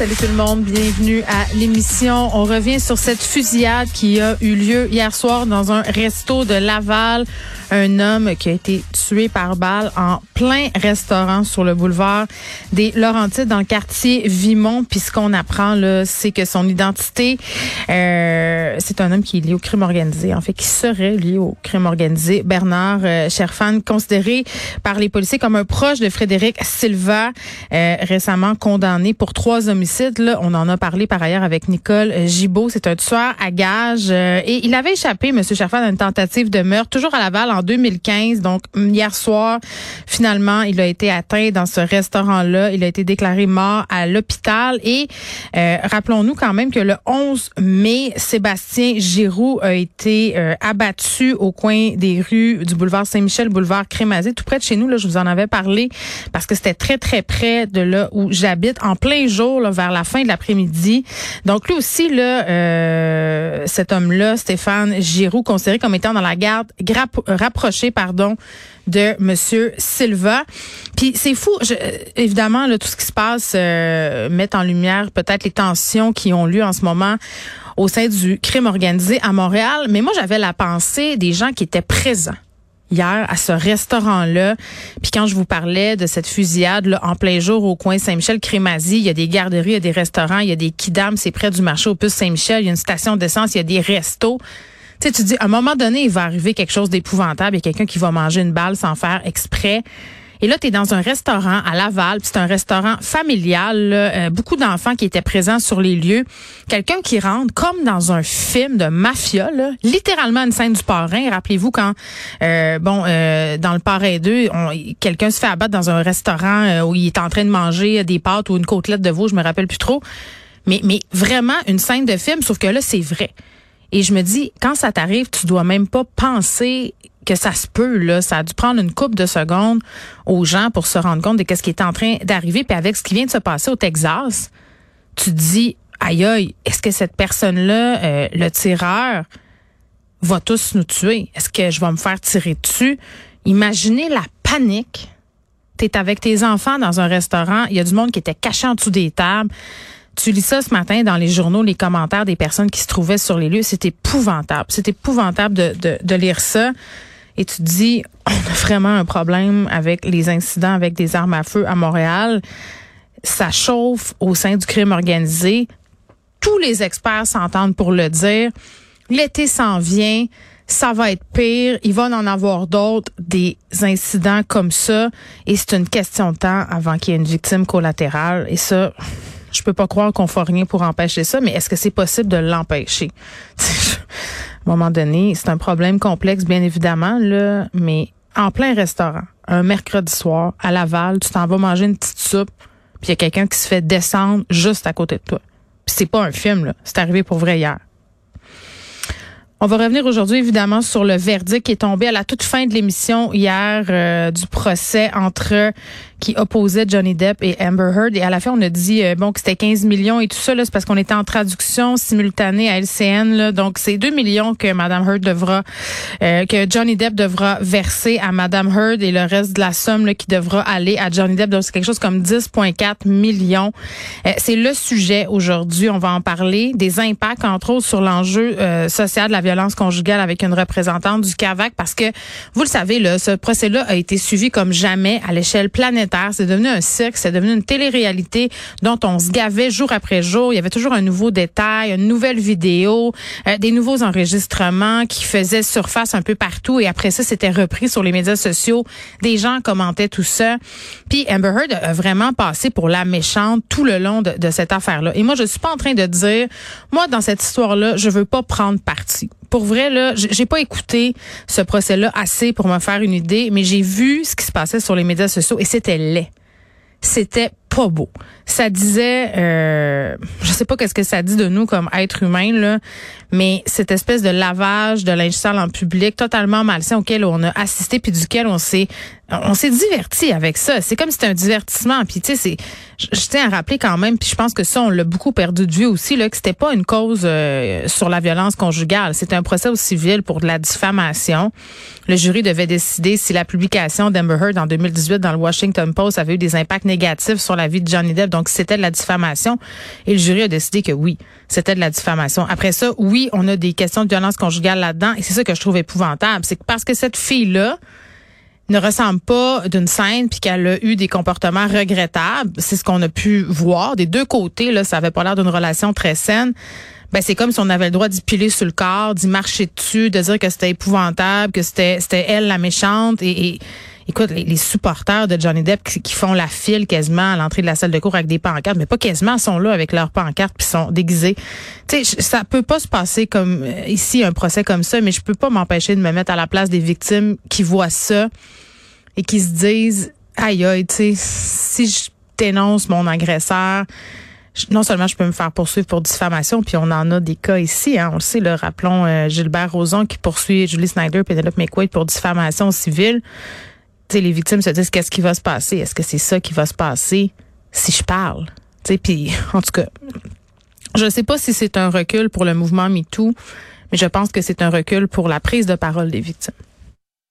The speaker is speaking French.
Salut tout le monde, bienvenue à l'émission. On revient sur cette fusillade qui a eu lieu hier soir dans un resto de Laval. Un homme qui a été tué par balle en plein restaurant sur le boulevard des Laurentides dans le quartier Vimont. Puis ce qu'on apprend là, c'est que son identité, euh, c'est un homme qui est lié au crime organisé, en fait, qui serait lié au crime organisé. Bernard euh, Cherfan, considéré par les policiers comme un proche de Frédéric Silva, euh, récemment condamné pour trois homicides. On en a parlé par ailleurs avec Nicole Gibault. C'est un tueur à gage et il avait échappé, Monsieur Cherfan, à une tentative de meurtre, toujours à Laval en 2015. Donc hier soir, finalement, il a été atteint dans ce restaurant-là. Il a été déclaré mort à l'hôpital. Et euh, rappelons-nous quand même que le 11 mai, Sébastien Giroux a été euh, abattu au coin des rues du boulevard Saint-Michel, boulevard Crémazie, tout près de chez nous. Là, je vous en avais parlé parce que c'était très très près de là où j'habite, en plein jour, là, vers la fin de l'après-midi. Donc lui aussi, là, euh, cet homme-là, Stéphane Giroux, considéré comme étant dans la garde rapprochée, pardon, de Monsieur Silva. Puis c'est fou, je, évidemment, là, tout ce qui se passe euh, met en lumière peut-être les tensions qui ont lieu en ce moment au sein du crime organisé à Montréal. Mais moi, j'avais la pensée des gens qui étaient présents hier à ce restaurant-là. Puis quand je vous parlais de cette fusillade là, en plein jour au coin Saint-Michel-Crémazie, il y a des garderies, il y a des restaurants, il y a des kidams, c'est près du marché au puce Saint-Michel, il y a une station d'essence, il y a des restos. Tu sais, tu dis, à un moment donné, il va arriver quelque chose d'épouvantable. Il y a quelqu'un qui va manger une balle sans faire exprès. Et là, tu es dans un restaurant à Laval, c'est un restaurant familial, euh, beaucoup d'enfants qui étaient présents sur les lieux. Quelqu'un qui rentre comme dans un film de mafia, là, littéralement une scène du parrain. Rappelez-vous quand, euh, bon, euh, dans le parrain 2, quelqu'un se fait abattre dans un restaurant où il est en train de manger des pâtes ou une côtelette de veau, je me rappelle plus trop. Mais, mais vraiment une scène de film, sauf que là, c'est vrai. Et je me dis, quand ça t'arrive, tu dois même pas penser que ça se peut là, ça a dû prendre une coupe de secondes aux gens pour se rendre compte de ce qui est en train d'arriver puis avec ce qui vient de se passer au Texas, tu te dis aïe aïe, est-ce que cette personne-là euh, le tireur va tous nous tuer? Est-ce que je vais me faire tirer dessus? Imaginez la panique. Tu es avec tes enfants dans un restaurant, il y a du monde qui était caché en dessous des tables. Tu lis ça ce matin dans les journaux, les commentaires des personnes qui se trouvaient sur les lieux. C'est épouvantable. C'est épouvantable de, de, lire ça. Et tu dis, on a vraiment un problème avec les incidents avec des armes à feu à Montréal. Ça chauffe au sein du crime organisé. Tous les experts s'entendent pour le dire. L'été s'en vient ça va être pire. Il va en avoir d'autres, des incidents comme ça. Et c'est une question de temps avant qu'il y ait une victime collatérale. Et ça, je peux pas croire qu'on fait rien pour empêcher ça, mais est-ce que c'est possible de l'empêcher? à un moment donné, c'est un problème complexe, bien évidemment, là, mais en plein restaurant, un mercredi soir, à Laval, tu t'en vas manger une petite soupe, puis il y a quelqu'un qui se fait descendre juste à côté de toi. Puis c'est pas un film, là. C'est arrivé pour vrai hier. On va revenir aujourd'hui évidemment sur le verdict qui est tombé à la toute fin de l'émission hier euh, du procès entre qui opposait Johnny Depp et Amber Heard. Et à la fin, on a dit euh, bon que c'était 15 millions et tout ça, c'est parce qu'on était en traduction simultanée à LCN. Là, donc, c'est 2 millions que Madame Heard devra, euh, que Johnny Depp devra verser à Madame Heard et le reste de la somme là, qui devra aller à Johnny Depp. Donc, c'est quelque chose comme 10,4 millions. Euh, c'est le sujet aujourd'hui. On va en parler. Des impacts, entre autres, sur l'enjeu social de la violence conjugale avec une représentante du CAVAC parce que, vous le savez, là, ce procès-là a été suivi comme jamais à l'échelle planétaire c'est devenu un cirque, c'est devenu une télé-réalité dont on se gavait jour après jour. Il y avait toujours un nouveau détail, une nouvelle vidéo, euh, des nouveaux enregistrements qui faisaient surface un peu partout. Et après ça, c'était repris sur les médias sociaux. Des gens commentaient tout ça. Puis Amber Heard a vraiment passé pour la méchante tout le long de, de cette affaire-là. Et moi, je suis pas en train de dire, moi, dans cette histoire-là, je veux pas prendre parti pour vrai, là, j'ai pas écouté ce procès-là assez pour me faire une idée, mais j'ai vu ce qui se passait sur les médias sociaux et c'était laid. C'était pas beau. Ça disait, euh, je sais pas qu'est-ce que ça dit de nous comme être humain là, mais cette espèce de lavage de linge sale en public totalement malsain auquel on a assisté puis duquel on s'est on s'est diverti avec ça. C'est comme si c'était un divertissement. Puis tu sais, c'est, je, tiens à rappeler quand même. Puis je pense que ça, on l'a beaucoup perdu de vue aussi là, que c'était pas une cause euh, sur la violence conjugale. C'était un procès au civil pour de la diffamation. Le jury devait décider si la publication d'Amber Heard en 2018 dans le Washington Post avait eu des impacts négatifs sur la vie de Johnny Depp. Donc c'était de la diffamation. Et le jury a décidé que oui, c'était de la diffamation. Après ça, oui, on a des questions de violence conjugale là-dedans. Et c'est ça que je trouve épouvantable. C'est que parce que cette fille là ne ressemble pas d'une scène puis qu'elle a eu des comportements regrettables. C'est ce qu'on a pu voir des deux côtés. Là, ça avait pas l'air d'une relation très saine. Ben c'est comme si on avait le droit d'y piler sur le corps, d'y marcher dessus, de dire que c'était épouvantable, que c'était c'était elle la méchante et, écoute les, supporters de Johnny Depp qui, font la file quasiment à l'entrée de la salle de cours avec des pancartes, mais pas quasiment, sont là avec leurs pancartes puis sont déguisés. Tu sais, ça peut pas se passer comme euh, ici un procès comme ça, mais je peux pas m'empêcher de me mettre à la place des victimes qui voient ça et qui se disent aïe aïe, tu sais, si je dénonce mon agresseur, non seulement je peux me faire poursuivre pour diffamation, puis on en a des cas ici, hein, on le sait, rappelons euh, Gilbert Rozon qui poursuit Julie Snyder, Penelope McQuaid pour diffamation civile. Sais, les victimes se disent qu'est-ce qui va se passer? Est-ce que c'est ça qui va se passer si je parle? Puis en tout cas, je ne sais pas si c'est un recul pour le mouvement MeToo, mais je pense que c'est un recul pour la prise de parole des victimes.